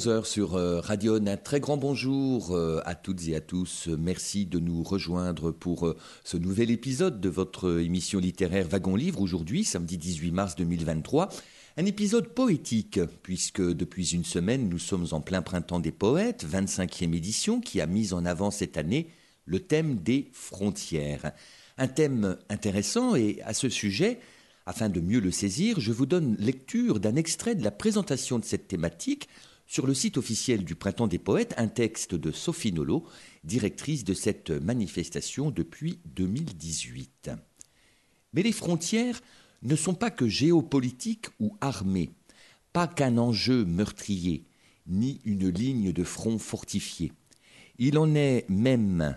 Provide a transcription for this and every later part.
Un peu plus de 11 heures sur euh, Radion. Un très grand bonjour euh, à toutes et à tous. Merci de nous rejoindre pour euh, ce nouvel épisode de votre émission littéraire Wagon Livre aujourd'hui, samedi 18 mars 2023. Un épisode poétique, puisque depuis une semaine, nous sommes en plein printemps des poètes, 25e édition, qui a mis en avant cette année le thème des frontières. Un thème intéressant et à ce sujet, afin de mieux le saisir, je vous donne lecture d'un extrait de la présentation de cette thématique sur le site officiel du Printemps des Poètes, un texte de Sophie Nolot, directrice de cette manifestation depuis 2018. Mais les frontières ne sont pas que géopolitiques ou armées, pas qu'un enjeu meurtrier, ni une ligne de front fortifiée. Il en est même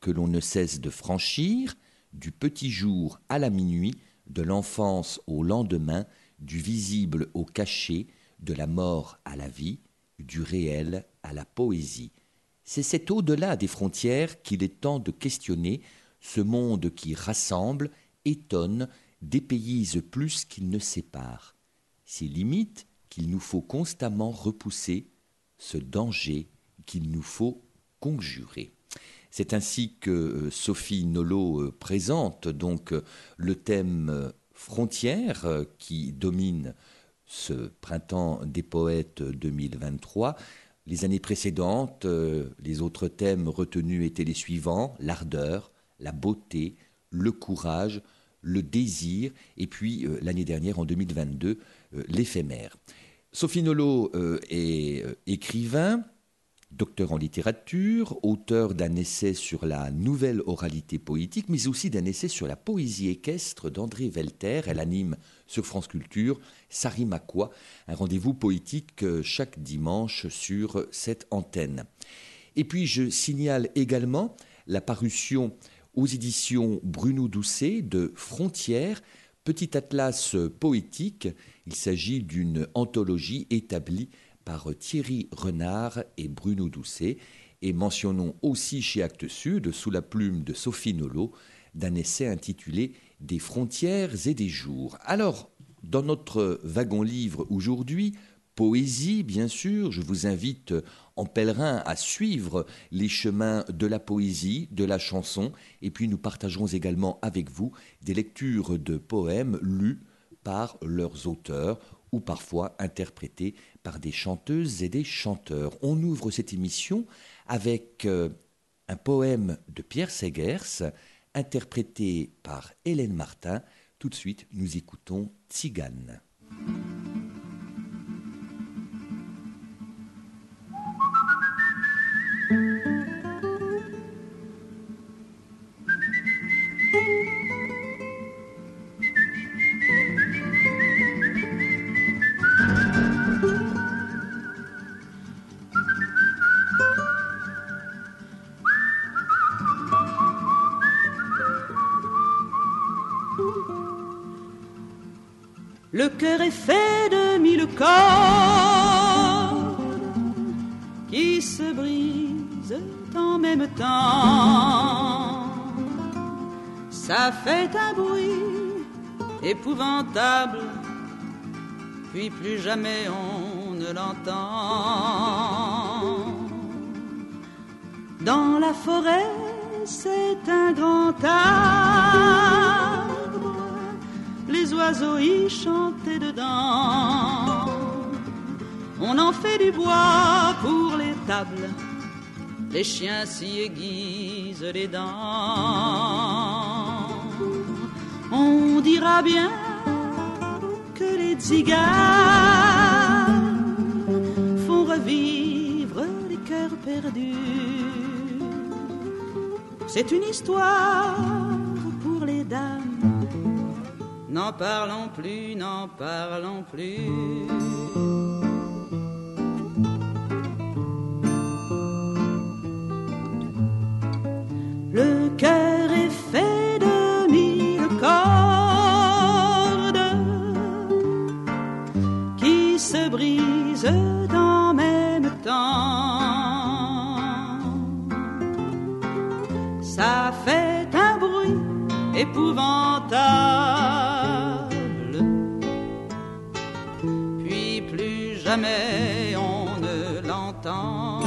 que l'on ne cesse de franchir, du petit jour à la minuit, de l'enfance au lendemain, du visible au caché, de la mort à la vie, du réel à la poésie. C'est cet au-delà des frontières qu'il est temps de questionner, ce monde qui rassemble, étonne, dépayse plus qu'il ne sépare. Ces limites qu'il nous faut constamment repousser, ce danger qu'il nous faut conjurer. C'est ainsi que euh, Sophie Nolot euh, présente donc euh, le thème frontières qui domine ce printemps des poètes 2023. Les années précédentes, les autres thèmes retenus étaient les suivants l'ardeur, la beauté, le courage, le désir, et puis l'année dernière, en 2022, l'éphémère. Sophie Nolot est écrivain, docteur en littérature, auteur d'un essai sur la nouvelle oralité poétique, mais aussi d'un essai sur la poésie équestre d'André Velter. Elle anime sur France Culture Sarimakwa, un rendez-vous poétique euh, chaque dimanche sur cette antenne. Et puis je signale également la parution aux éditions Bruno Doucet de Frontières, petit atlas poétique. Il s'agit d'une anthologie établie par Thierry Renard et Bruno Doucet, et mentionnons aussi chez Actes Sud, sous la plume de Sophie Nolot, d'un essai intitulé Des frontières et des jours. Alors, dans notre wagon-livre aujourd'hui, poésie, bien sûr, je vous invite en pèlerin à suivre les chemins de la poésie, de la chanson, et puis nous partagerons également avec vous des lectures de poèmes lus par leurs auteurs ou parfois interprétés par des chanteuses et des chanteurs. On ouvre cette émission avec euh, un poème de Pierre Segers, interprété par Hélène Martin. Tout de suite, nous écoutons Tzigane. Le cœur est fait de mille corps qui se brisent en même temps. Ça fait un bruit épouvantable, puis plus jamais on ne l'entend. Dans la forêt, c'est un grand arbre les oiseaux y dedans. On en fait du bois pour les tables, les chiens s'y aiguisent les dents. On dira bien que les tziganes font revivre les cœurs perdus. C'est une histoire pour n'en parlons plus, n'en parlons plus. Le cœur est fait de mille cordes qui se brisent en même temps. Ça fait un bruit épouvantable. Jamais on ne l'entend.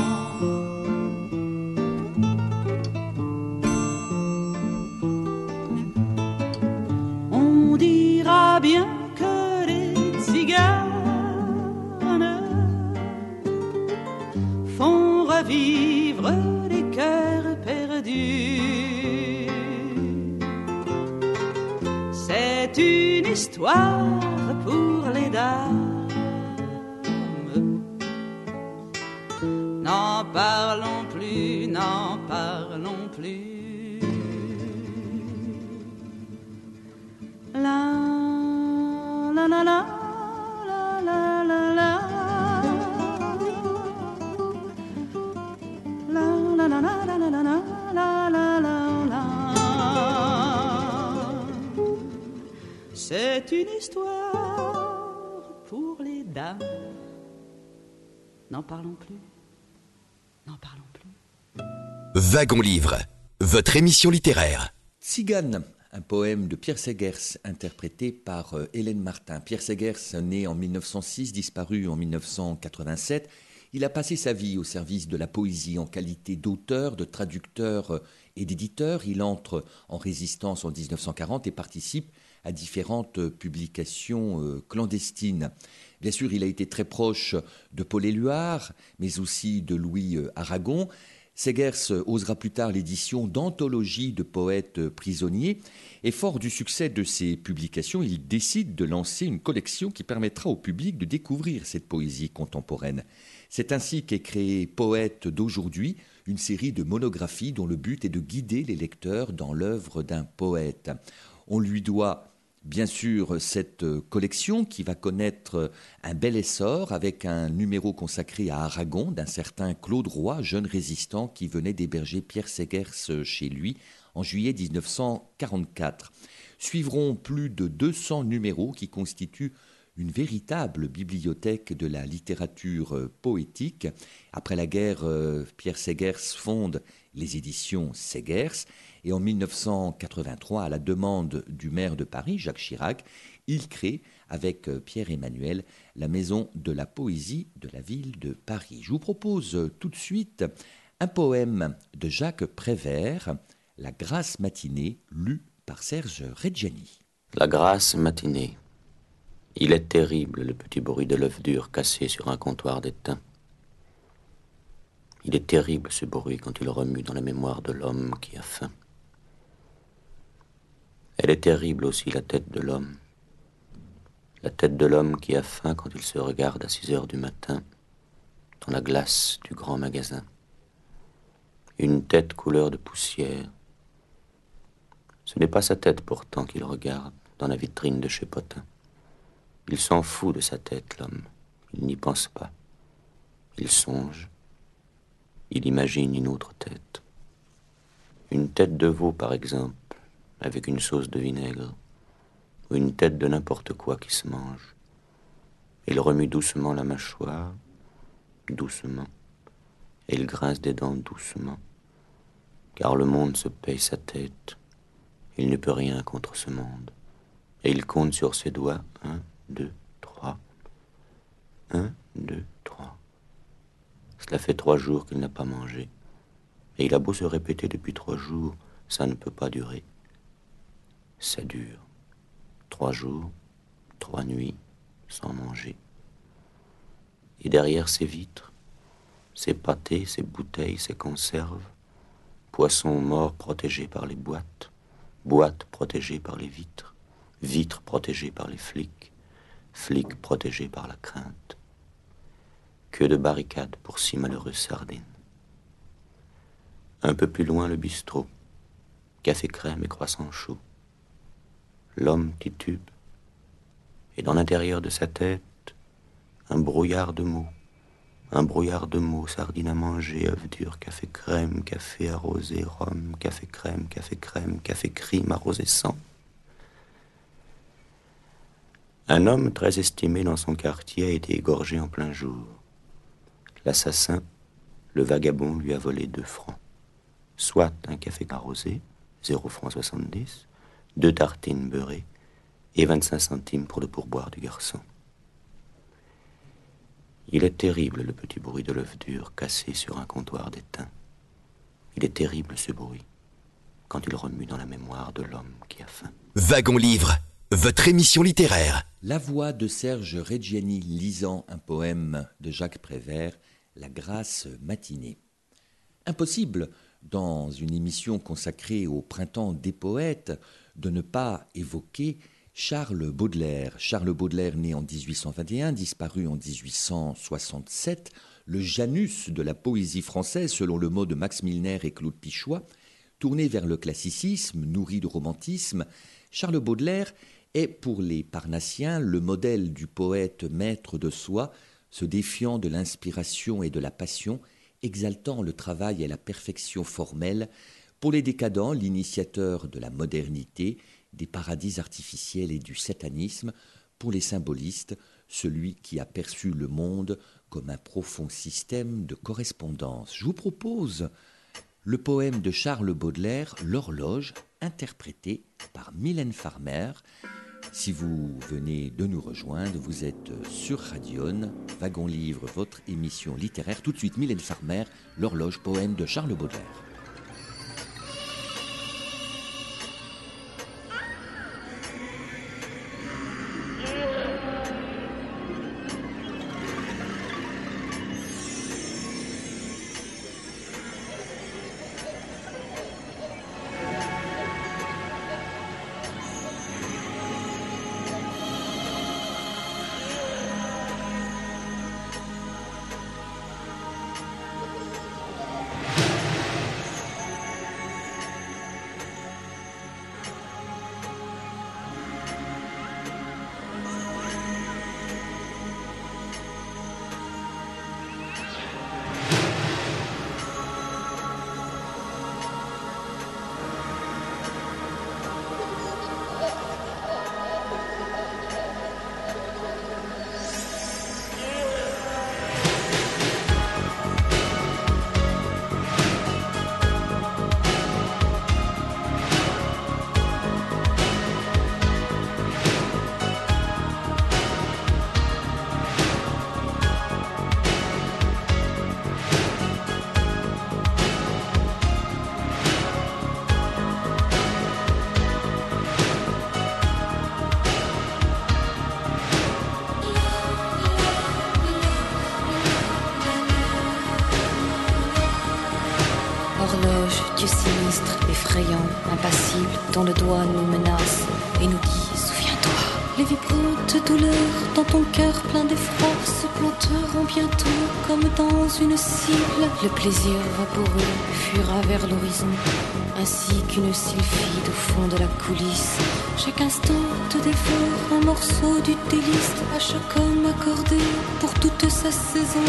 On dira bien que les tziganes font revivre les cœurs perdus. C'est une histoire pour les dames. Parlons plus, n'en parlons plus. La la la la la la la la La la la la la la C'est une histoire pour les dames. N'en parlons plus. Wagon Livre, votre émission littéraire. Tzigane, un poème de Pierre Segers interprété par euh, Hélène Martin. Pierre Segers, né en 1906, disparu en 1987, il a passé sa vie au service de la poésie en qualité d'auteur, de traducteur euh, et d'éditeur. Il entre en résistance en 1940 et participe à différentes publications euh, clandestines. Bien sûr, il a été très proche de Paul Éluard, mais aussi de Louis Aragon. Segers osera plus tard l'édition d'anthologies de poètes prisonniers et fort du succès de ses publications, il décide de lancer une collection qui permettra au public de découvrir cette poésie contemporaine. C'est ainsi qu'est créé Poète d'aujourd'hui, une série de monographies dont le but est de guider les lecteurs dans l'œuvre d'un poète. On lui doit Bien sûr, cette collection qui va connaître un bel essor avec un numéro consacré à Aragon d'un certain Claude Roy, jeune résistant qui venait d'héberger Pierre Segers chez lui en juillet 1944. Suivront plus de 200 numéros qui constituent une véritable bibliothèque de la littérature poétique. Après la guerre, Pierre Segers fonde les éditions Segers et en 1983, à la demande du maire de Paris, Jacques Chirac, il crée, avec Pierre Emmanuel, la Maison de la Poésie de la ville de Paris. Je vous propose tout de suite un poème de Jacques Prévert, La Grâce matinée, lu par Serge Reggiani. La Grâce matinée. Il est terrible le petit bruit de l'œuf dur cassé sur un comptoir d'étain. Il est terrible ce bruit quand il remue dans la mémoire de l'homme qui a faim. Elle est terrible aussi la tête de l'homme. La tête de l'homme qui a faim quand il se regarde à 6 heures du matin dans la glace du grand magasin. Une tête couleur de poussière. Ce n'est pas sa tête pourtant qu'il regarde dans la vitrine de chez Potin. Il s'en fout de sa tête, l'homme. Il n'y pense pas. Il songe. Il imagine une autre tête. Une tête de veau, par exemple, avec une sauce de vinaigre, ou une tête de n'importe quoi qui se mange. Il remue doucement la mâchoire, doucement, et il grince des dents doucement, car le monde se paye sa tête. Il ne peut rien contre ce monde. Et il compte sur ses doigts un, deux, trois. Un, deux, trois. Cela fait trois jours qu'il n'a pas mangé. Et il a beau se répéter depuis trois jours, ça ne peut pas durer. Ça dure. Trois jours, trois nuits, sans manger. Et derrière ces vitres, ces pâtés, ces bouteilles, ces conserves, poissons morts protégés par les boîtes, boîtes protégées par les vitres, vitres protégées par les flics, flics protégés par la crainte. Que de barricades pour six malheureuses sardines. Un peu plus loin, le bistrot. Café crème et croissant chaud. L'homme titube, Et dans l'intérieur de sa tête, un brouillard de mots. Un brouillard de mots, sardines à manger, œufs durs, café crème, café arrosé, rhum, café crème, café crème, café crime arrosé sang. Un homme très estimé dans son quartier a été égorgé en plein jour. L'assassin, le vagabond, lui a volé deux francs. Soit un café arrosé, 0 francs 70, deux tartines beurrées et 25 centimes pour le pourboire du garçon. Il est terrible le petit bruit de l'œuf dur cassé sur un comptoir d'étain. Il est terrible ce bruit quand il remue dans la mémoire de l'homme qui a faim. Wagon Livre, votre émission littéraire. La voix de Serge Reggiani lisant un poème de Jacques Prévert, La grâce matinée. Impossible, dans une émission consacrée au printemps des poètes, de ne pas évoquer Charles Baudelaire. Charles Baudelaire, né en 1821, disparu en 1867, le Janus de la poésie française, selon le mot de Max Milner et Claude Pichois, tourné vers le classicisme, nourri de romantisme, Charles Baudelaire est pour les Parnassiens le modèle du poète maître de soi, se défiant de l'inspiration et de la passion, exaltant le travail et la perfection formelle, pour les décadents l'initiateur de la modernité, des paradis artificiels et du satanisme, pour les symbolistes, celui qui a perçu le monde comme un profond système de correspondance. Je vous propose le poème de Charles Baudelaire, L'horloge, interprété par Mylène Farmer. Si vous venez de nous rejoindre, vous êtes sur Radion, Wagon Livre, votre émission littéraire. Tout de suite, Mylène Farmer, L'horloge, poème de Charles Baudelaire. Nous menace et nous dit Souviens-toi. Les vibrantes douleurs dans ton cœur plein d'effroi se planteront bientôt comme dans une cible. Le plaisir vaporeux fuira vers l'horizon, ainsi qu'une sylphide au fond de la coulisse. Chaque instant te dévore un morceau du délice à chaque homme accordé pour toute sa saison.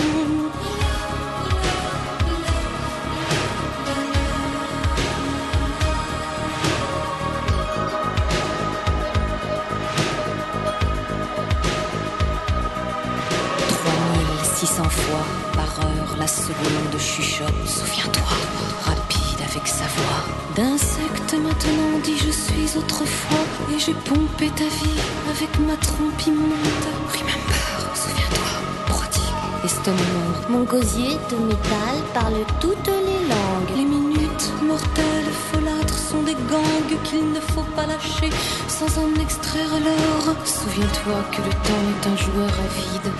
J'ai pompé ta vie avec ma trompe immonde. Remember, souviens-toi, prodigue, estomac Mon gosier de métal parle toutes les langues. Les minutes mortelles, folâtres sont des gangs qu'il ne faut pas lâcher sans en extraire alors. Souviens-toi que le temps est un joueur avide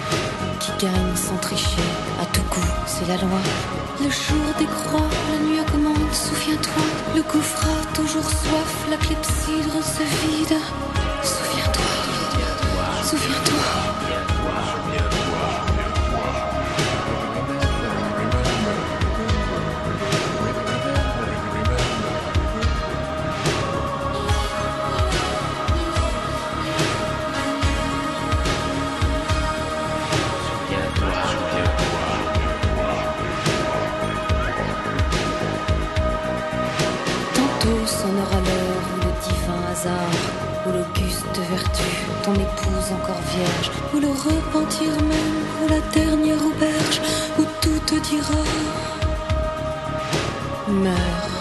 qui gagne sans tricher. À tout coup, c'est la loi. Le jour décroît, la nuit augmente, souviens-toi. Le gouffre a toujours soif, la clepsydre se vide. Souviens-toi. Ton épouse encore vierge, ou le repentir même, ou la dernière auberge, où tout te dira Meurs.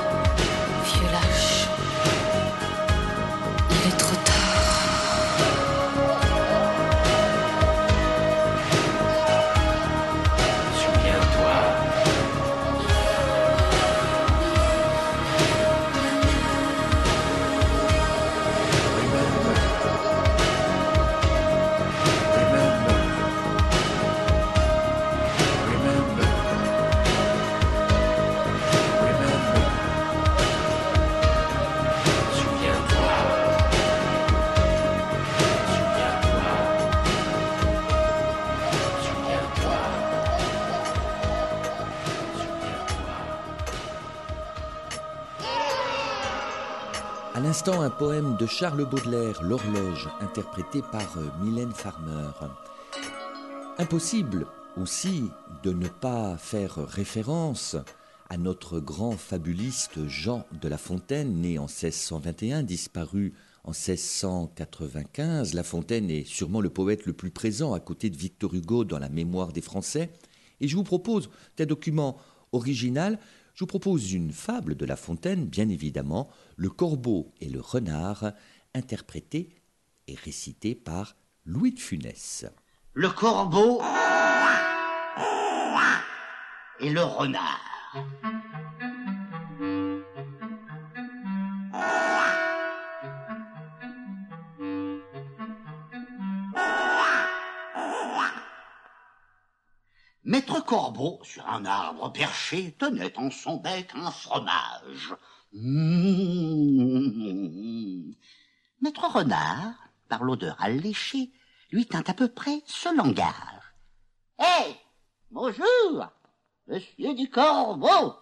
Poème de Charles Baudelaire, L'horloge, interprété par euh, Mylène Farmer. Impossible aussi de ne pas faire référence à notre grand fabuliste Jean de La Fontaine, né en 1621, disparu en 1695. La Fontaine est sûrement le poète le plus présent à côté de Victor Hugo dans la mémoire des Français. Et je vous propose un document original je vous propose une fable de La Fontaine, bien évidemment, Le corbeau et le renard, interprété et récité par Louis de Funès. Le corbeau et le renard. Maître Corbeau, sur un arbre perché, tenait en son bec un fromage. Maître Renard, par l'odeur alléchée, lui tint à peu près ce langage. Hé Bonjour Monsieur du Corbeau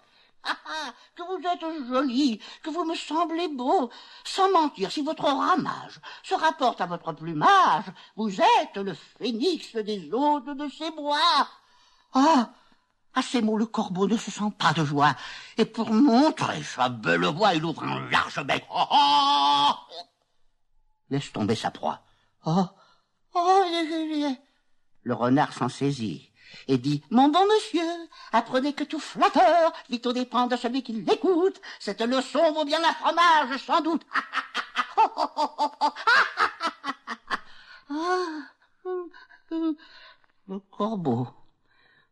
ah, ah, que vous êtes joli, que vous me semblez beau. Sans mentir, si votre ramage se rapporte à votre plumage, vous êtes le phénix des hôtes de ces bois. Ah À ces mots, le corbeau ne se sent pas de joie, et pour montrer sa belle voix, il ouvre un large bec. Oh, oh Laisse tomber sa proie. Oh Oh Le renard s'en saisit et dit Mon bon monsieur, apprenez que tout flatteur vit au dépend de celui qui l'écoute. Cette leçon vaut bien un fromage, sans doute. Le corbeau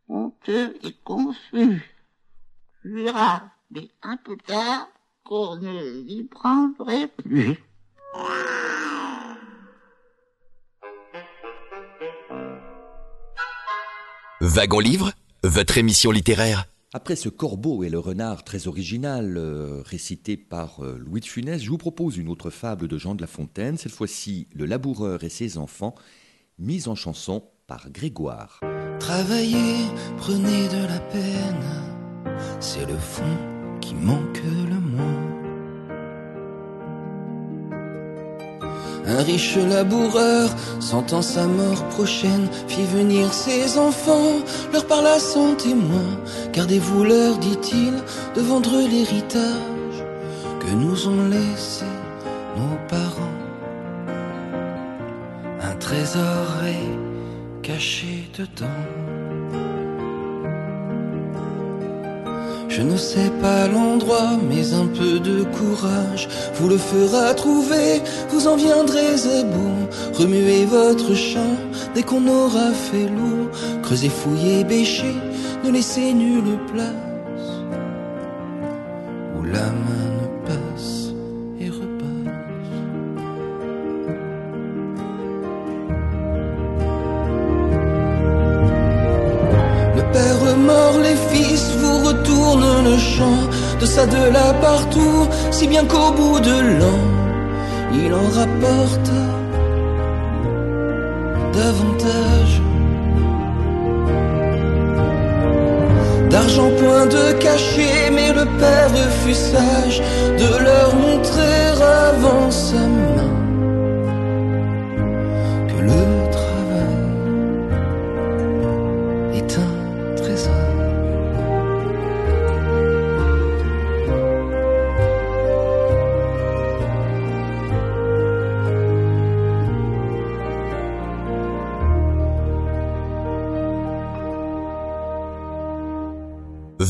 honteux et confus. Jura, mais un peu tard, qu'on ne l'y prendrait plus. Wagon Livre, votre émission littéraire. Après ce corbeau et le renard très original euh, récité par euh, Louis de Funès, je vous propose une autre fable de Jean de La Fontaine, cette fois-ci Le laboureur et ses enfants, mise en chanson par Grégoire. Travailler, prenez de la peine, c'est le fond qui manque le moins. Un riche laboureur, sentant sa mort prochaine, fit venir ses enfants, leur parla sans témoin. Gardez-vous leur, dit-il, de vendre l'héritage que nous ont laissé nos parents. Un trésor caché dedans. Je ne sais pas l'endroit, mais un peu de courage vous le fera trouver, vous en viendrez à bout. Remuez votre champ dès qu'on aura fait l'eau, creusez, fouillez, bêchez, ne laissez nulle place partout, si bien qu'au bout de l'an, il en rapporte davantage. D'argent point de cachet, mais le père fut sage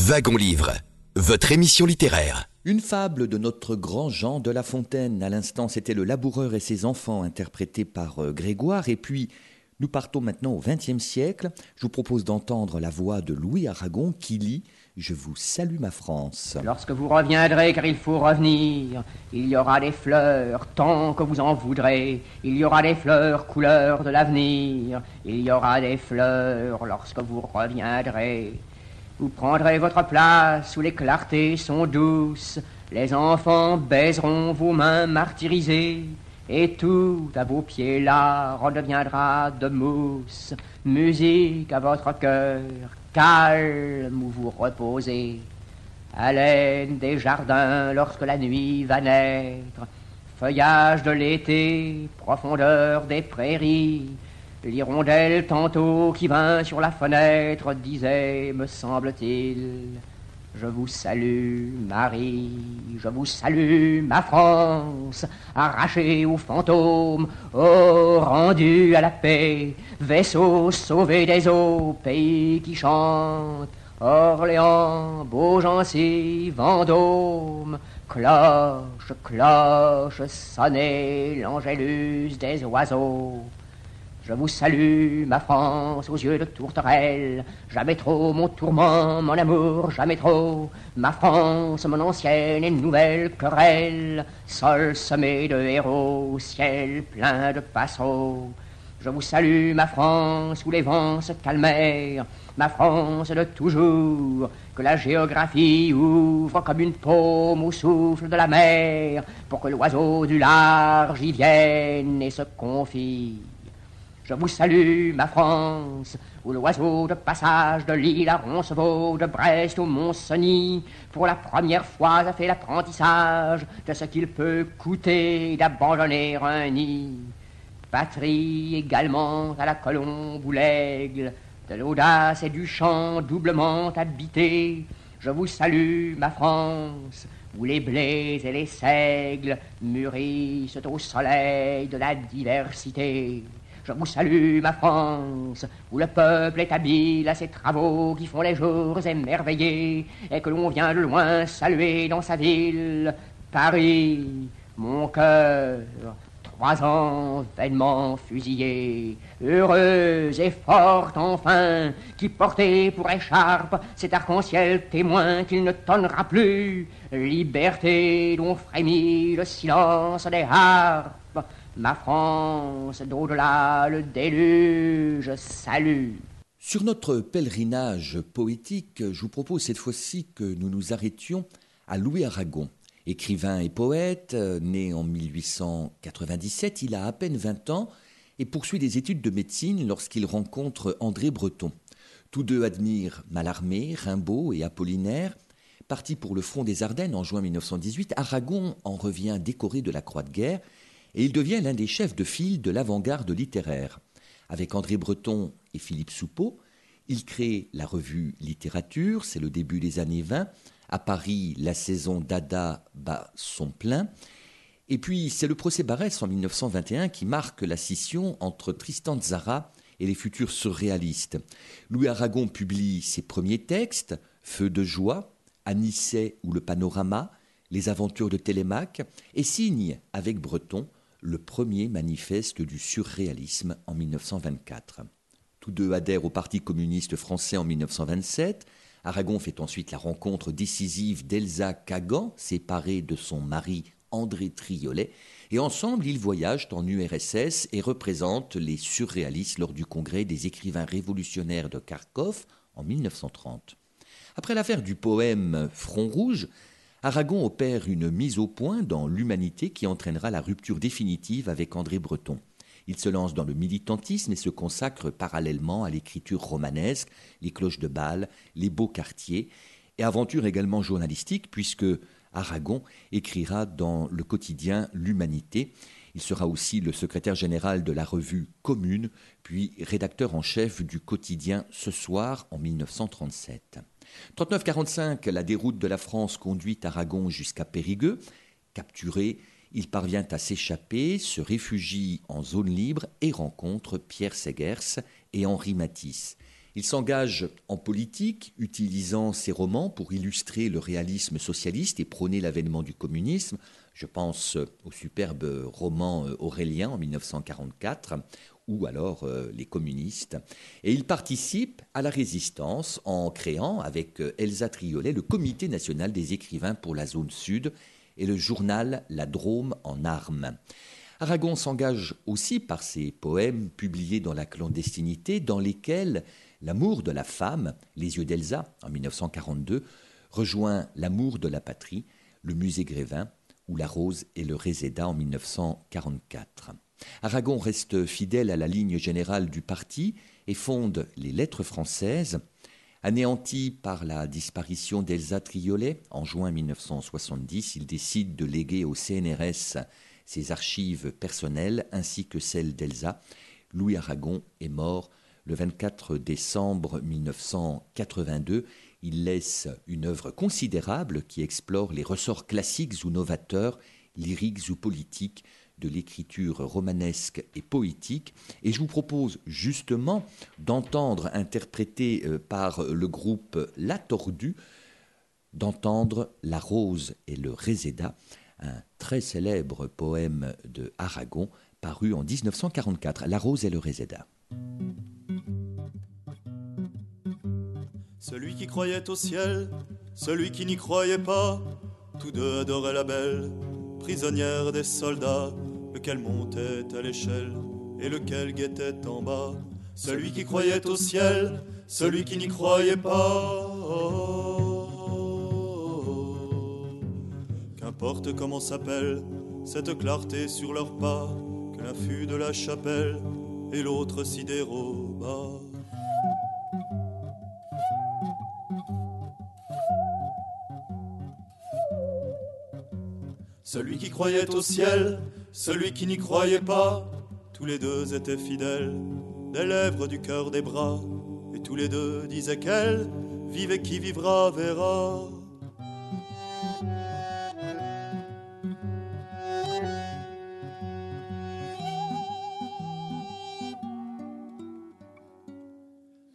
Wagon Livre, votre émission littéraire. Une fable de notre grand Jean de La Fontaine. À l'instant, c'était Le Laboureur et ses enfants, interprété par euh, Grégoire. Et puis, nous partons maintenant au XXe siècle. Je vous propose d'entendre la voix de Louis Aragon qui lit Je vous salue ma France. Lorsque vous reviendrez, car il faut revenir, il y aura des fleurs tant que vous en voudrez. Il y aura des fleurs couleur de l'avenir. Il y aura des fleurs lorsque vous reviendrez. Vous prendrez votre place où les clartés sont douces. Les enfants baiseront vos mains martyrisées. Et tout à vos pieds là redeviendra de mousse. Musique à votre cœur, calme où vous reposez. Haleine des jardins lorsque la nuit va naître. Feuillage de l'été, profondeur des prairies. L'hirondelle tantôt qui vint sur la fenêtre disait, me semble-t-il, je vous salue, Marie, je vous salue, ma France, arrachée aux fantômes, oh, rendu à la paix, vaisseau sauvé des eaux, pays qui chante, Orléans, Beaugency, Vendôme, cloche, cloche, sonnez l'angélus des oiseaux. Je vous salue, ma France, aux yeux de tourterelle. Jamais trop mon tourment, mon amour, jamais trop. Ma France, mon ancienne et nouvelle querelle. Sol semé de héros, ciel plein de passereaux. Je vous salue, ma France, où les vents se calmèrent. Ma France de toujours, que la géographie ouvre comme une paume au souffle de la mer, pour que l'oiseau du large y vienne et se confie. Je vous salue, ma France, où l'oiseau de passage de l'île à Roncevaux, de Brest au Mont-Cenis, pour la première fois a fait l'apprentissage de ce qu'il peut coûter d'abandonner un nid. Patrie également à la colombe ou l'aigle, de l'audace et du chant doublement habité. Je vous salue, ma France, où les blés et les seigles mûrissent au soleil de la diversité. Je vous salue, ma France, où le peuple est habile à ses travaux qui font les jours émerveillés, et que l'on vient de loin saluer dans sa ville. Paris, mon cœur, trois ans vainement fusillé, heureuse et forte enfin, qui portait pour écharpe cet arc-en-ciel témoin qu'il ne tonnera plus, liberté dont frémit le silence des harpes. Ma France, d'au-delà le déluge, salue. Sur notre pèlerinage poétique, je vous propose cette fois-ci que nous nous arrêtions à Louis Aragon. Écrivain et poète, né en 1897, il a à peine 20 ans et poursuit des études de médecine lorsqu'il rencontre André Breton. Tous deux admirent Mallarmé, Rimbaud et Apollinaire. Parti pour le front des Ardennes en juin 1918, Aragon en revient décoré de la Croix de guerre et il devient l'un des chefs de file de l'avant-garde littéraire. Avec André Breton et Philippe Soupeau, il crée la revue Littérature, c'est le début des années 20. À Paris, la saison Dada bat son plein. Et puis, c'est le procès Barès en 1921 qui marque la scission entre Tristan Tzara et les futurs surréalistes. Louis Aragon publie ses premiers textes, Feu de joie, Anisset ou le panorama, Les aventures de Télémaque, et signe avec Breton le premier manifeste du surréalisme en 1924. Tous deux adhèrent au Parti communiste français en 1927. Aragon fait ensuite la rencontre décisive d'Elsa Kagan, séparée de son mari André Triolet, et ensemble ils voyagent en URSS et représentent les surréalistes lors du congrès des écrivains révolutionnaires de Kharkov en 1930. Après l'affaire du poème Front Rouge, Aragon opère une mise au point dans l'humanité qui entraînera la rupture définitive avec André Breton. Il se lance dans le militantisme et se consacre parallèlement à l'écriture romanesque, les cloches de Bâle, les beaux quartiers, et aventure également journalistique puisque Aragon écrira dans le quotidien L'Humanité. Il sera aussi le secrétaire général de la revue Commune, puis rédacteur en chef du quotidien Ce soir en 1937. 39-45, la déroute de la France conduit Aragon jusqu'à Périgueux. Capturé, il parvient à s'échapper, se réfugie en zone libre et rencontre Pierre Segers et Henri Matisse. Il s'engage en politique, utilisant ses romans pour illustrer le réalisme socialiste et prôner l'avènement du communisme. Je pense au superbe roman Aurélien en 1944 ou alors euh, les communistes. Et il participe à la résistance en créant avec euh, Elsa Triolet le Comité national des écrivains pour la zone sud et le journal La Drôme en armes. Aragon s'engage aussi par ses poèmes publiés dans la clandestinité, dans lesquels L'amour de la femme, Les yeux d'Elsa, en 1942, rejoint L'amour de la patrie, Le musée Grévin, ou La rose et le réséda en 1944. Aragon reste fidèle à la ligne générale du parti et fonde les Lettres françaises. Anéanti par la disparition d'Elsa Triolet en juin 1970, il décide de léguer au CNRS ses archives personnelles ainsi que celles d'Elsa. Louis Aragon est mort le 24 décembre 1982, il laisse une œuvre considérable qui explore les ressorts classiques ou novateurs, lyriques ou politiques de l'écriture romanesque et poétique. Et je vous propose justement d'entendre, interprété euh, par le groupe La Tordue, d'entendre La Rose et le Réséda, un très célèbre poème de Aragon paru en 1944, La Rose et le Réséda. Celui qui croyait au ciel, celui qui n'y croyait pas, tous deux adoraient la belle, prisonnière des soldats, lequel montait à l'échelle et lequel guettait en bas. Celui qui croyait au ciel, celui qui n'y croyait pas. Qu'importe comment s'appelle cette clarté sur leurs pas, que l'un fût de la chapelle et l'autre s'y Celui qui croyait au ciel, celui qui n'y croyait pas, tous les deux étaient fidèles, des lèvres, du cœur, des bras, et tous les deux disaient qu'elle, vive et qui vivra verra.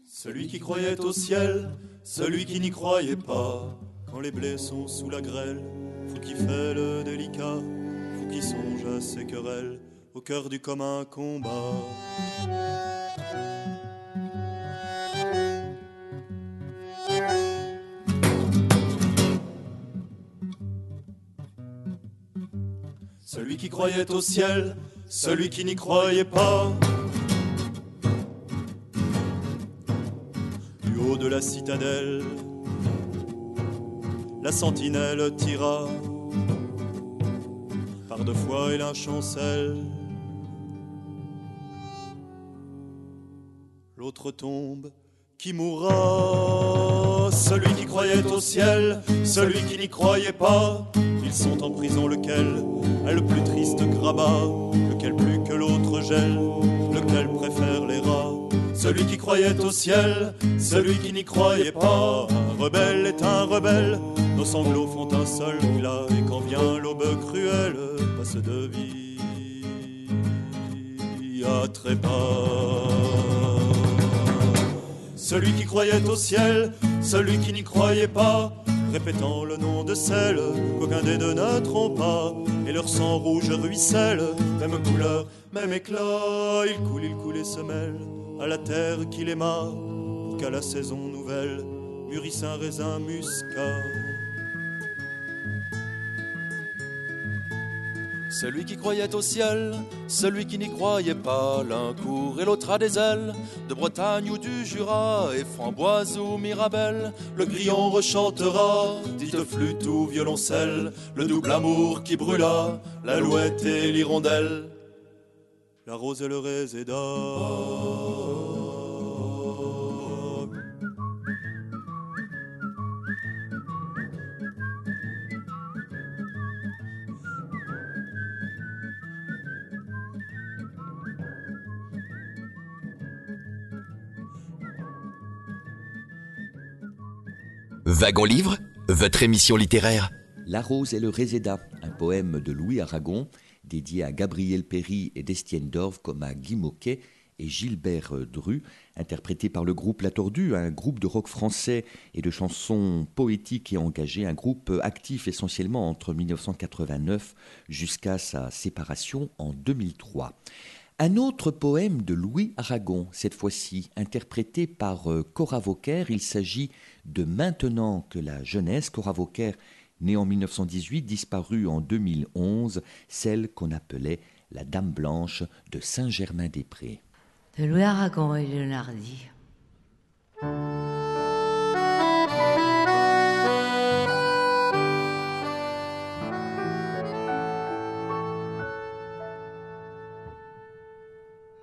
Celui qui croyait au ciel, celui qui n'y croyait pas, quand les blés sont sous la grêle, qui fait le délicat, faut qui songe à ses querelles, au cœur du commun combat. Celui qui croyait au ciel, celui qui n'y croyait pas. Du haut de la citadelle, la sentinelle tira par deux fois un chancelle. L'autre tombe, qui mourra Celui qui croyait au ciel, celui qui n'y croyait pas. Ils sont en prison, lequel est le plus triste grabat? Lequel plus que l'autre gèle? Lequel préfère les rats? Celui qui croyait au ciel, celui qui n'y croyait pas. Un rebelle est un rebelle, nos sanglots font un seul glas, et quand vient l'aube cruelle, passe de vie à trépas. Celui qui croyait au ciel, celui qui n'y croyait pas, répétant le nom de celle qu'aucun des deux ne trompa, et leur sang rouge ruisselle, même couleur, même éclat, il coule, il coule et se mêle à la terre qu'il aima, pour qu'à la saison nouvelle mûrisse un raisin muscat. Celui qui croyait au ciel, celui qui n'y croyait pas, l'un court et l'autre a des ailes, de Bretagne ou du Jura, et framboise ou mirabelle, le grillon rechantera, dites flûte ou violoncelle, le double amour qui brûla, l'alouette et l'hirondelle, la rose et le réséda. Wagon Livre, votre émission littéraire. La rose et le réséda, un poème de Louis Aragon, dédié à Gabriel Péry et d'Estienne Dorve comme à Guy Moquet, et Gilbert Dru, interprété par le groupe La Tordue, un groupe de rock français et de chansons poétiques et engagées, un groupe actif essentiellement entre 1989 jusqu'à sa séparation en 2003. Un autre poème de Louis Aragon, cette fois-ci interprété par euh, Cora Vauquer, il s'agit de Maintenant que la jeunesse, Cora Vauquer, née en 1918, disparue en 2011, celle qu'on appelait la Dame Blanche de Saint-Germain-des-Prés. De Louis Aragon et Leonardi.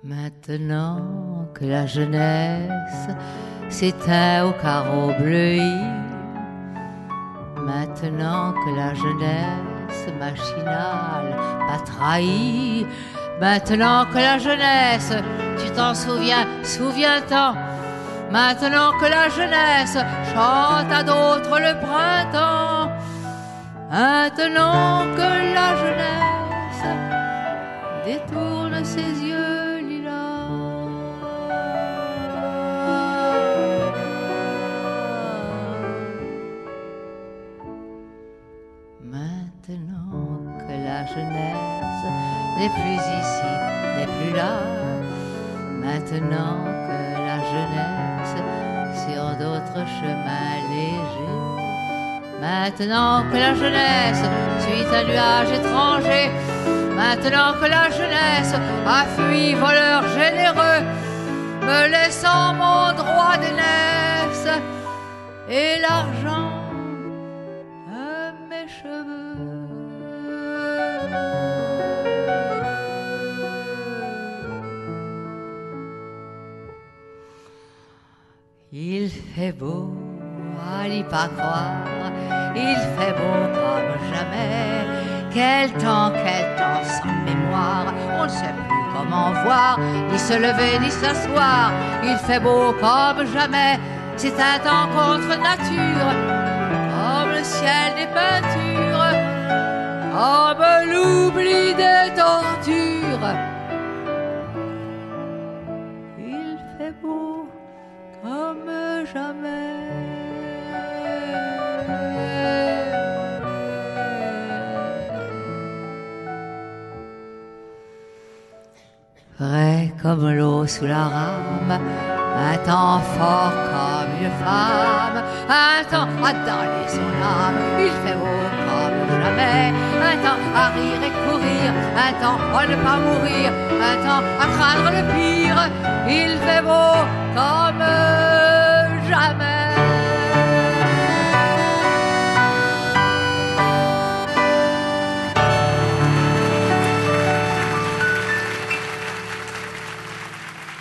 Maintenant que la jeunesse s'éteint au carreau bleuis, maintenant que la jeunesse machinale pas trahi, maintenant que la jeunesse, tu t'en souviens, souviens-t'en, maintenant que la jeunesse chante à d'autres le printemps, maintenant que la jeunesse détourne n'est plus ici, n'est plus là. Maintenant que la jeunesse sur d'autres chemins légers. Maintenant que la jeunesse suit un nuage étranger. Maintenant que la jeunesse a fui voleur généreux, me laissant mon droit d'aînesse et l'argent fait beau à n'y pas croire, il fait beau comme jamais. Quel temps, quel temps sans mémoire, on ne sait plus comment voir, ni se lever, ni s'asseoir. Il fait beau comme jamais, c'est un temps contre nature, comme le ciel des peintures, comme l'oubli des tortures. Il fait beau comme jamais. Vrai comme l'eau sous la rame, un temps fort comme une femme, un temps à donner son âme, il fait beau comme jamais, un temps à rire et courir, un temps à ne pas mourir, un temps à craindre le pire, il fait beau comme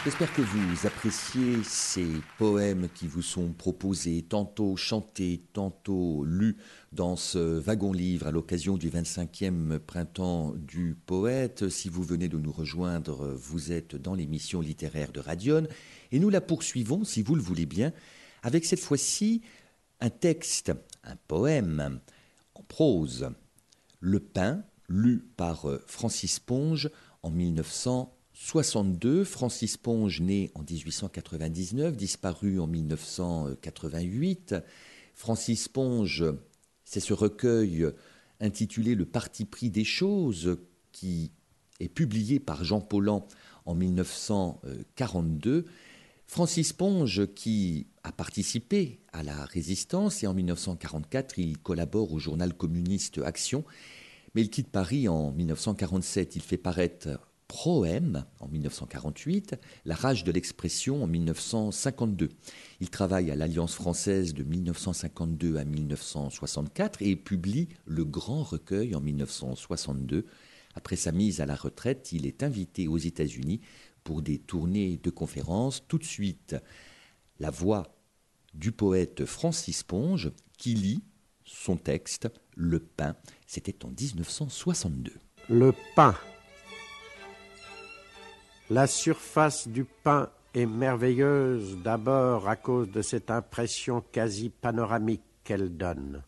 J'espère que vous appréciez ces poèmes qui vous sont proposés, tantôt chantés, tantôt lus dans ce wagon-livre à l'occasion du 25e printemps du poète. Si vous venez de nous rejoindre, vous êtes dans l'émission littéraire de Radion et nous la poursuivons, si vous le voulez bien, avec cette fois-ci un texte, un poème en prose, Le Pain, lu par Francis Ponge en 1900. 62, Francis Ponge, né en 1899, disparu en 1988. Francis Ponge, c'est ce recueil intitulé Le parti pris des choses qui est publié par Jean Paulhan en 1942. Francis Ponge, qui a participé à la résistance et en 1944, il collabore au journal communiste Action, mais il quitte Paris en 1947. Il fait paraître Proème en 1948, La rage de l'expression en 1952. Il travaille à l'Alliance française de 1952 à 1964 et publie Le Grand Recueil en 1962. Après sa mise à la retraite, il est invité aux États-Unis pour des tournées de conférences. Tout de suite, la voix du poète Francis Ponge qui lit son texte Le pain. C'était en 1962. Le pain. La surface du pain est merveilleuse d'abord à cause de cette impression quasi panoramique qu'elle donne,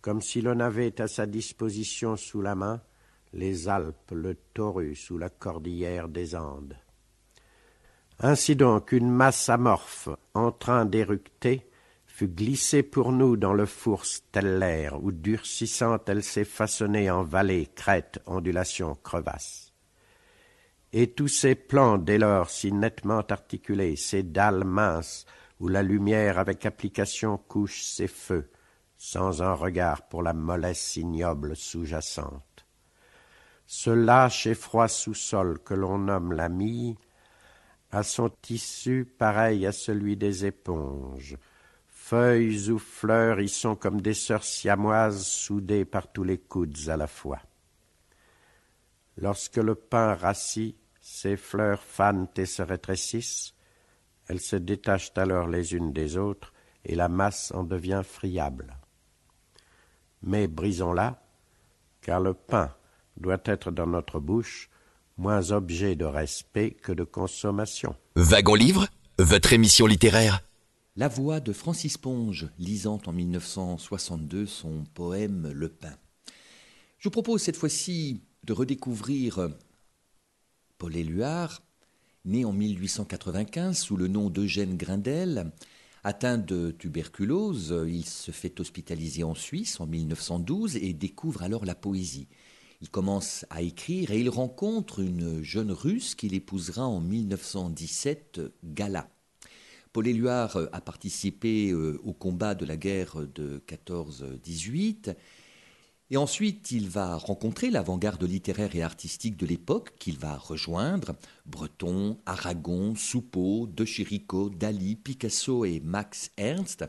comme si l'on avait à sa disposition sous la main les Alpes, le Taurus ou la cordillère des Andes. Ainsi donc, une masse amorphe en train d'éructer fut glissée pour nous dans le four stellaire où, durcissante, elle s'est façonnée en vallée, crête, ondulation, crevasse. Et tous ces plans, dès lors si nettement articulés, ces dalles minces où la lumière avec application couche ses feux, sans un regard pour la mollesse ignoble sous-jacente. Ce lâche et froid sous-sol que l'on nomme la mie a son tissu pareil à celui des éponges. Feuilles ou fleurs y sont comme des sœurs siamoises soudées par tous les coudes à la fois. Lorsque le pain rassit, ses fleurs fanent et se rétrécissent, elles se détachent alors les unes des autres, et la masse en devient friable. Mais brisons-la, car le pain doit être dans notre bouche moins objet de respect que de consommation. Wagon Livre, votre émission littéraire. La voix de Francis Ponge, lisant en 1962 son poème Le pain. Je vous propose cette fois-ci de redécouvrir Paul Éluard, né en 1895 sous le nom d'Eugène Grindel. Atteint de tuberculose, il se fait hospitaliser en Suisse en 1912 et découvre alors la poésie. Il commence à écrire et il rencontre une jeune russe qu'il épousera en 1917, Gala. Paul Éluard a participé euh, au combat de la guerre de 14-18 et ensuite, il va rencontrer l'avant-garde littéraire et artistique de l'époque qu'il va rejoindre. Breton, Aragon, Soupeau, De Chirico, Dali, Picasso et Max Ernst.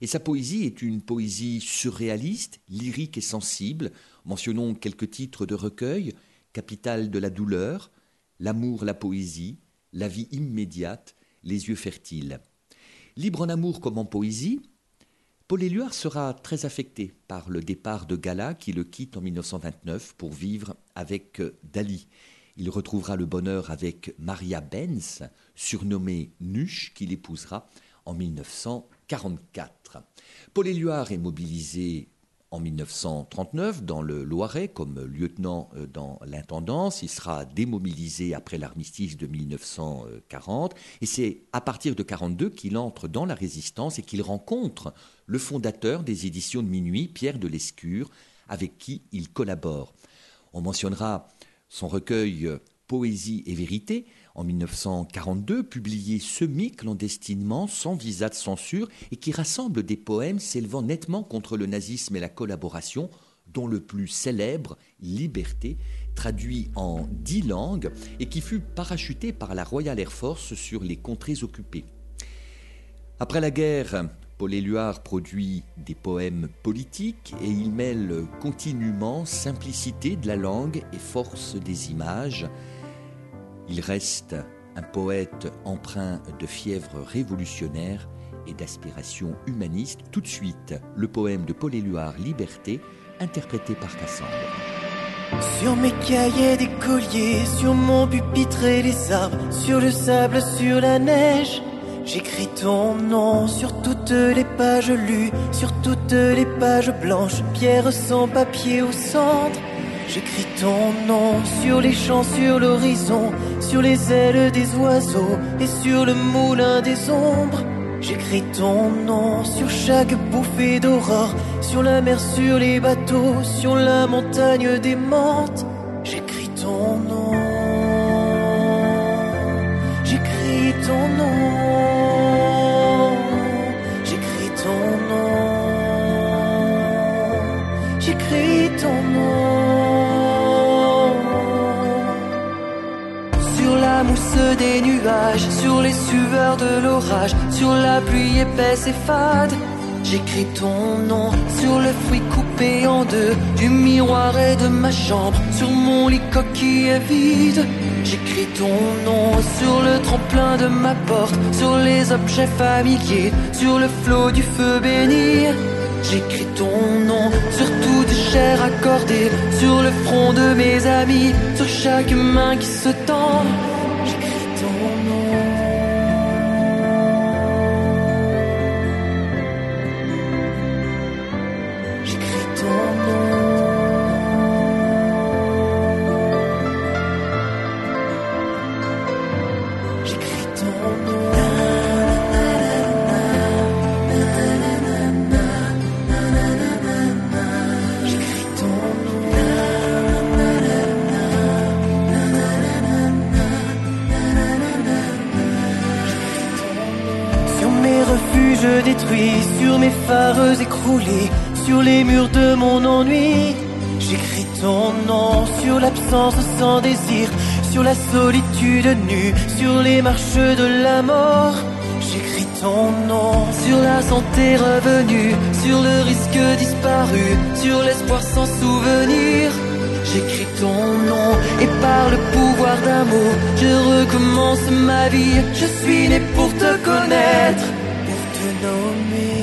Et sa poésie est une poésie surréaliste, lyrique et sensible. Mentionnons quelques titres de recueil Capitale de la douleur, L'amour, la poésie, La vie immédiate, Les yeux fertiles. Libre en amour comme en poésie, Paul Éluard sera très affecté par le départ de Gala qui le quitte en 1929 pour vivre avec euh, Dali. Il retrouvera le bonheur avec Maria Benz, surnommée Nuche, qu'il épousera en 1944. Paul Éluard est mobilisé en 1939 dans le Loiret comme lieutenant euh, dans l'intendance. Il sera démobilisé après l'armistice de 1940 et c'est à partir de 1942 qu'il entre dans la résistance et qu'il rencontre le fondateur des éditions de minuit, Pierre de Lescure, avec qui il collabore. On mentionnera son recueil euh, Poésie et vérité, en 1942, publié semi-clandestinement, sans visa de censure, et qui rassemble des poèmes s'élevant nettement contre le nazisme et la collaboration, dont le plus célèbre, Liberté, traduit en dix langues, et qui fut parachuté par la Royal Air Force sur les contrées occupées. Après la guerre, Paul Éluard produit des poèmes politiques et il mêle continuellement simplicité de la langue et force des images. Il reste un poète empreint de fièvre révolutionnaire et d'aspiration humaniste. Tout de suite, le poème de Paul Éluard, Liberté, interprété par Cassandre. Sur mes cahiers d'écoliers, sur mon pupitre et les arbres, sur le sable, sur la neige, j'écris ton nom sur toutes les pages lues, sur toutes les pages blanches, pierre sans papier au centre. J'écris ton nom sur les champs, sur l'horizon, sur les ailes des oiseaux et sur le moulin des ombres. J'écris ton nom sur chaque bouffée d'aurore, sur la mer, sur les bateaux, sur la montagne des menthes. J'écris ton nom. J'écris ton nom. Sur les sueurs de l'orage, sur la pluie épaisse et fade. J'écris ton nom sur le fruit coupé en deux du miroir et de ma chambre, sur mon lit coquille vide. J'écris ton nom sur le tremplin de ma porte, sur les objets familiers, sur le flot du feu béni. J'écris ton nom sur toute chair accordée, sur le front de mes amis, sur chaque main qui se tend. Sur les murs de mon ennui. J'écris ton nom sur l'absence sans désir, sur la solitude nue, sur les marches de la mort. J'écris ton nom sur la santé revenue, sur le risque disparu, sur l'espoir sans souvenir. J'écris ton nom et par le pouvoir d'un mot, je recommence ma vie. Je suis né pour te connaître, pour te nommer.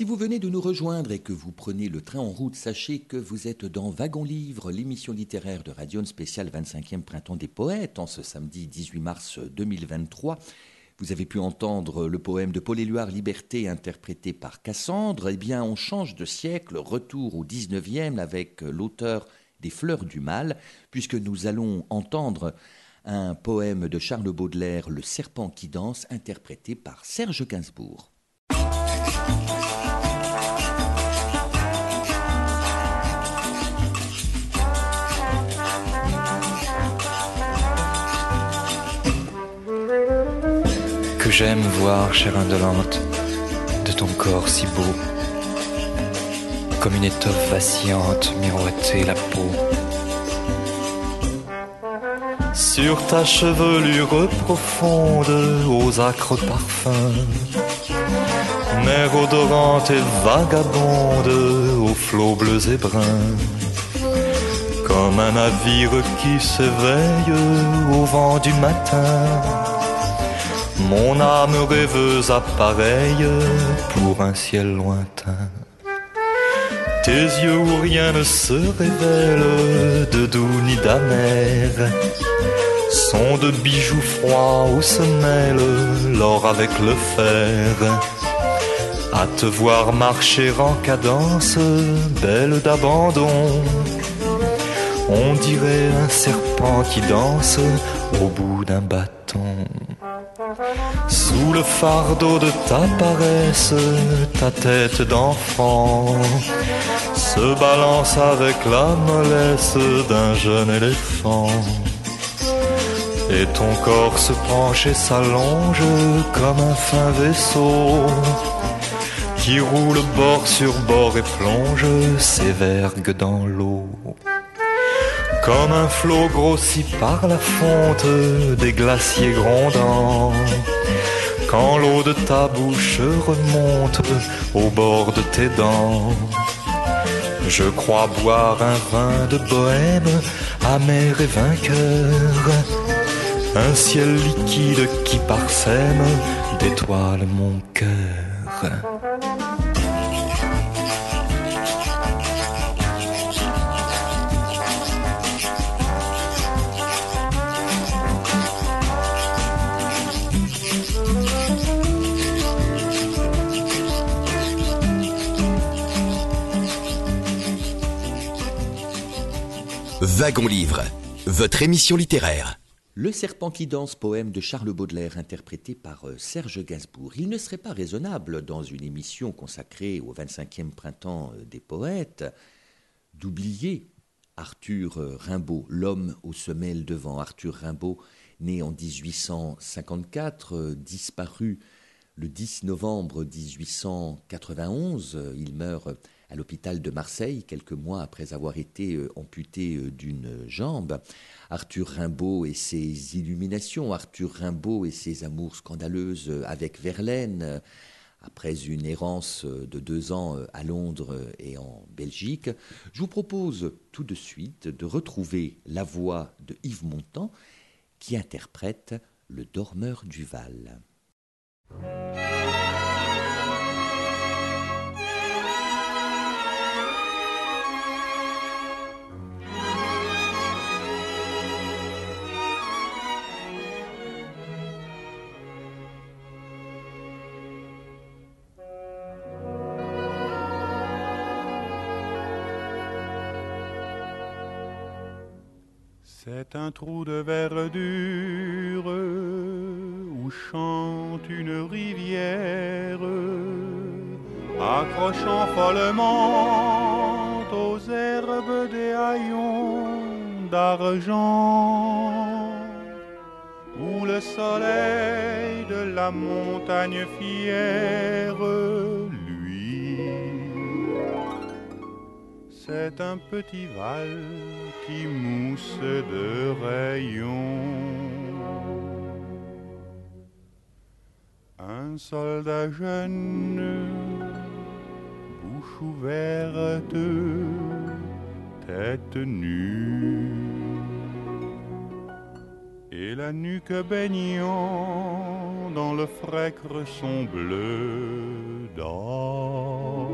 Si vous venez de nous rejoindre et que vous prenez le train en route, sachez que vous êtes dans Wagon Livre, l'émission littéraire de Radion spéciale 25e Printemps des Poètes, en ce samedi 18 mars 2023. Vous avez pu entendre le poème de Paul Éluard Liberté interprété par Cassandre. Eh bien, on change de siècle, retour au 19e avec l'auteur des Fleurs du Mal, puisque nous allons entendre un poème de Charles Baudelaire, Le serpent qui danse, interprété par Serge Gainsbourg. J'aime voir, chère indolente, de ton corps si beau, comme une étoffe vacillante miroiter la peau. Sur ta chevelure profonde, aux acres parfums, mer odorante et vagabonde, aux flots bleus et bruns, comme un navire qui s'éveille au vent du matin. Mon âme rêveuse appareille pour un ciel lointain. Tes yeux où rien ne se révèle de doux ni d'amer sont de bijoux froids où se mêle l'or avec le fer. À te voir marcher en cadence, belle d'abandon, on dirait un serpent qui danse au bout d'un bâton. Sous le fardeau de ta paresse, ta tête d'enfant se balance avec la mollesse d'un jeune éléphant. Et ton corps se penche et s'allonge comme un fin vaisseau qui roule bord sur bord et plonge ses vergues dans l'eau. Comme un flot grossi par la fonte des glaciers grondants. Quand l'eau de ta bouche remonte au bord de tes dents. Je crois boire un vin de bohème, amer et vainqueur. Un ciel liquide qui parsème d'étoiles mon cœur. Wagon Livre, votre émission littéraire. Le serpent qui danse, poème de Charles Baudelaire, interprété par euh, Serge Gainsbourg. Il ne serait pas raisonnable, dans une émission consacrée au 25e printemps euh, des poètes, d'oublier Arthur euh, Rimbaud, l'homme aux semelles devant Arthur Rimbaud, né en 1854, disparu le 10 novembre 1891. Il meurt à l'hôpital de Marseille quelques mois après avoir été amputé d'une jambe. Arthur Rimbaud et ses illuminations, Arthur Rimbaud et ses amours scandaleuses avec Verlaine, après une errance de deux ans à Londres et en Belgique, je vous propose tout de suite de retrouver la voix de Yves Montand qui interprète Le dormeur du Val. Un trou de verdure où chante une rivière, accrochant follement aux herbes des haillons d'argent, où le soleil de la montagne fière, c'est un petit val qui mousse de rayons. Un soldat jeune, bouche ouverte, tête nue, et la nuque baignant dans le frais cresson bleu d'or.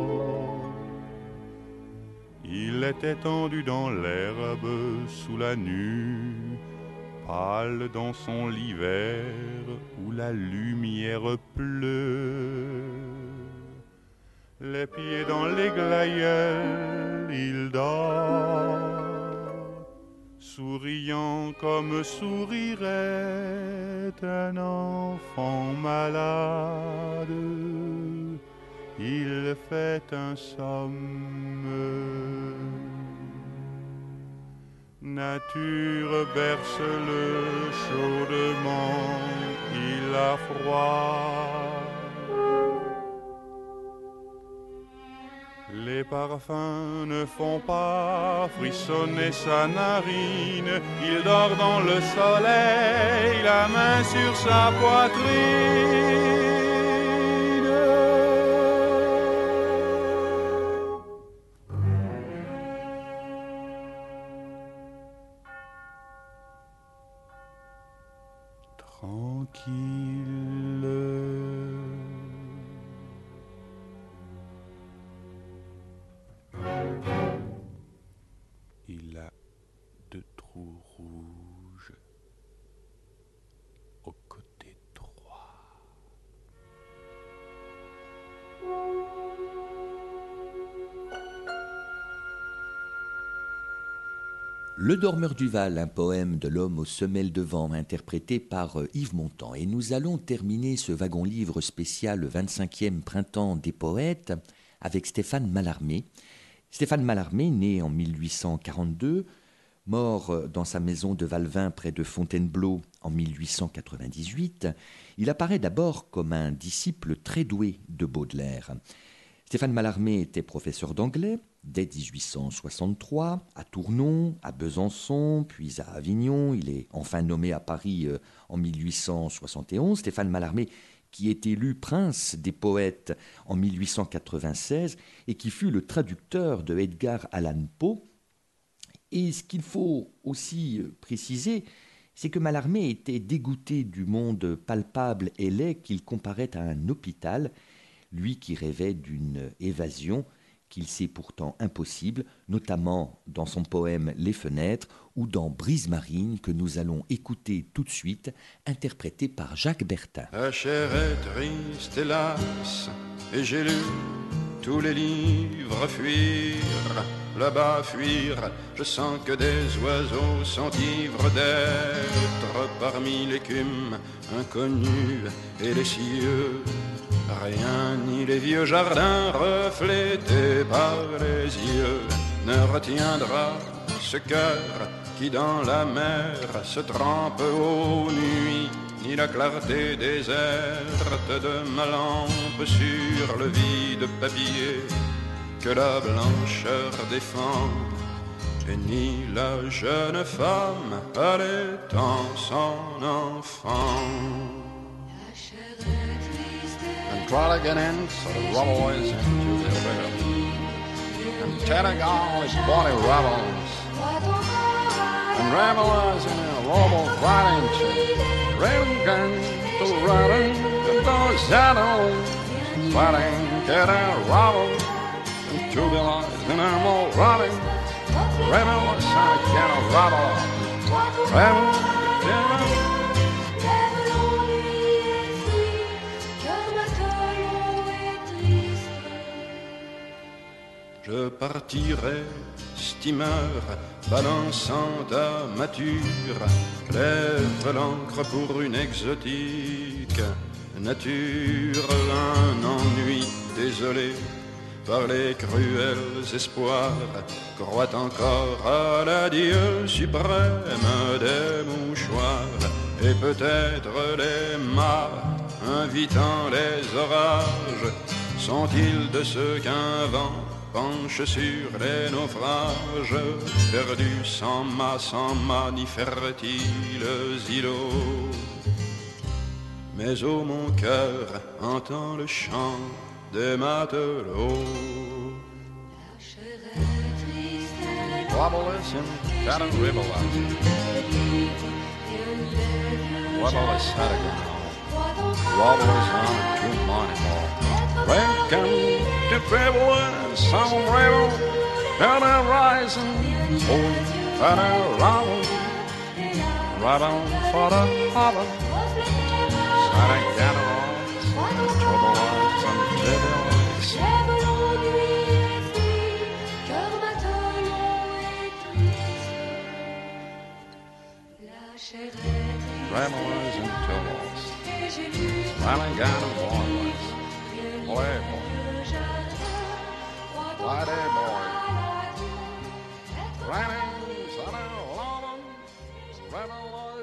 Il est étendu dans l'herbe sous la nue, pâle dans son lit vert où la lumière pleut. Les pieds dans les glaïeuls, il dort, souriant comme sourirait un enfant malade il fait un somme. Nature berce-le chaudement, il a froid. Les parfums ne font pas frissonner sa narine, il dort dans le soleil, la main sur sa poitrine. Le dormeur du Val, un poème de l'homme aux semelles de vent, interprété par euh, Yves Montand. Et nous allons terminer ce wagon-livre spécial le 25e printemps des poètes avec Stéphane Mallarmé. Stéphane Mallarmé, né en 1842, mort euh, dans sa maison de Valvin près de Fontainebleau en 1898, il apparaît d'abord comme un disciple très doué de Baudelaire. Stéphane Mallarmé était professeur d'anglais dès 1863 à Tournon, à Besançon, puis à Avignon. Il est enfin nommé à Paris euh, en 1871. Stéphane Mallarmé qui est élu prince des poètes en 1896 et qui fut le traducteur de Edgar Allan Poe. Et ce qu'il faut aussi euh, préciser, c'est que Mallarmé était dégoûté du monde palpable et laid qu'il comparait à un hôpital, lui qui rêvait d'une évasion qu'il sait pourtant impossible, notamment dans son poème Les Fenêtres ou dans Brise Marine que nous allons écouter tout de suite, interprété par Jacques Bertin. La chair est triste, hélas, et j'ai lu tous les livres fuir, là-bas fuir. Je sens que des oiseaux s'enivrent d'être parmi l'écume inconnue et les cieux. Rien ni les vieux jardins reflétés par les yeux ne retiendra ce cœur qui dans la mer se trempe aux nuits, ni la clarté déserte de ma lampe sur le vide papier que la blancheur défend, et ni la jeune femme allaitant son enfant. Trolligan and sort of and Julia And Teddy is Bonnie Rebels. And Rebels in a Robo Violence. Railgun to Redding to those shadows. Fighting Teddy Rebels. And Julia is in a more Robbing. Rebels and a can of and Rebels, Teddy partirai, steamer, balançant ta mature, lève l'encre pour une exotique nature, un ennui désolé par les cruels espoirs, croit encore à l'adieu suprême des mouchoirs, et peut-être les mâts invitant les orages, sont-ils de ceux qu'un vent penche sur les naufrages, perdus sans mât, sans mani fertiles îlots. Mais oh mon cœur entend le chant des matelots. Wobble is in Shadow River Wobble is Sadagan Wobble is on more Welcome to February sombrero, down a rising, oh, and a round, right on for the holler, Santa Gatorons, trouble arms and devils. Grandma was in Tullos. Finally got a boy.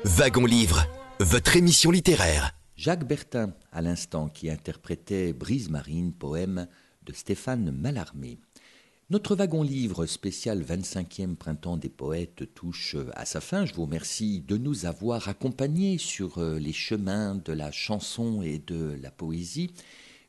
Wagon Livre, votre émission littéraire. Jacques Bertin, à l'instant, qui interprétait Brise Marine, poème de Stéphane Mallarmé. Notre wagon livre spécial 25e printemps des poètes touche à sa fin. Je vous remercie de nous avoir accompagnés sur les chemins de la chanson et de la poésie.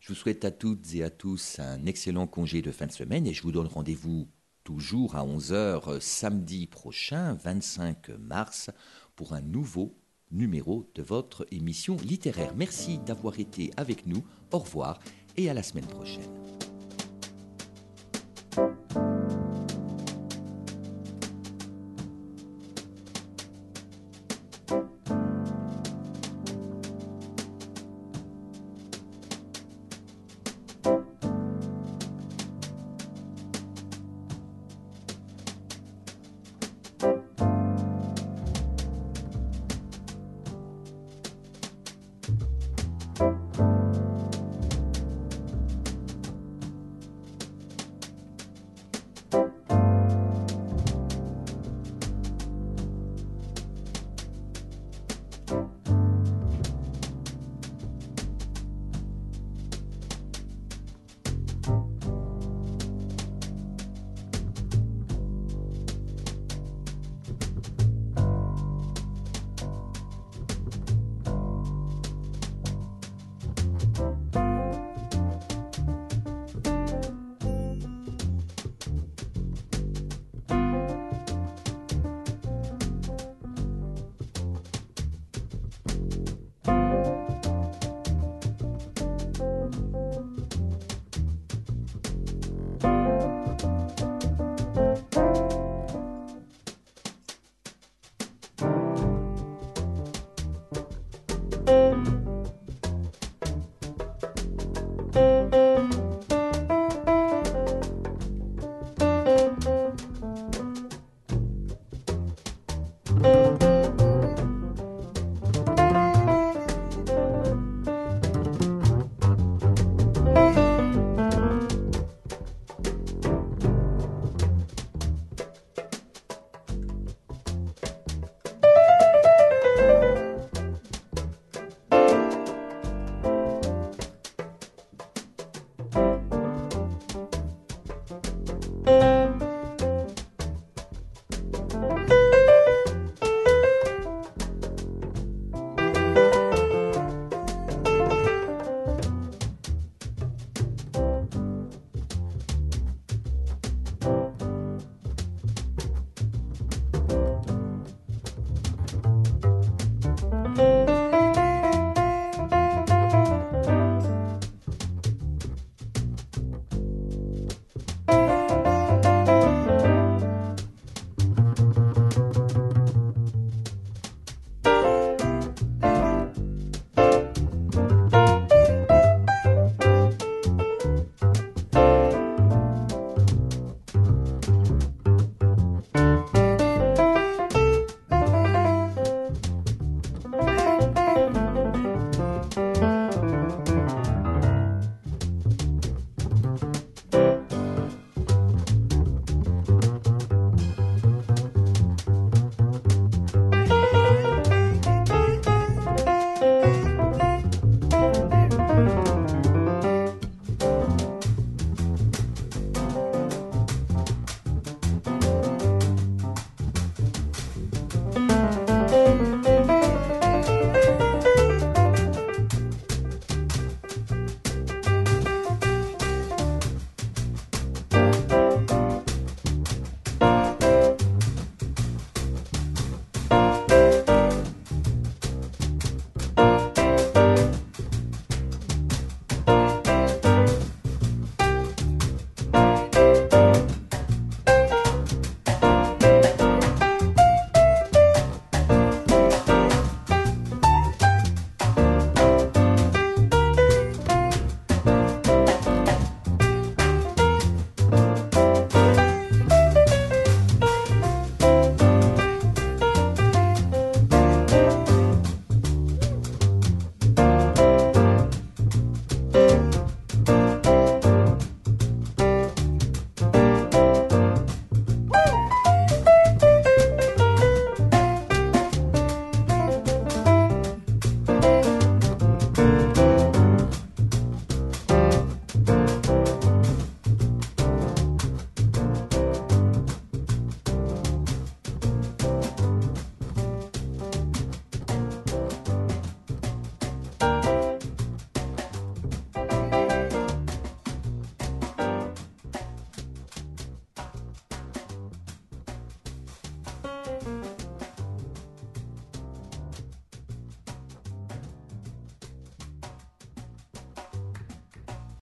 Je vous souhaite à toutes et à tous un excellent congé de fin de semaine et je vous donne rendez-vous toujours à 11h samedi prochain, 25 mars, pour un nouveau numéro de votre émission littéraire. Merci d'avoir été avec nous. Au revoir et à la semaine prochaine.